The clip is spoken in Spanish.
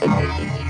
Bye.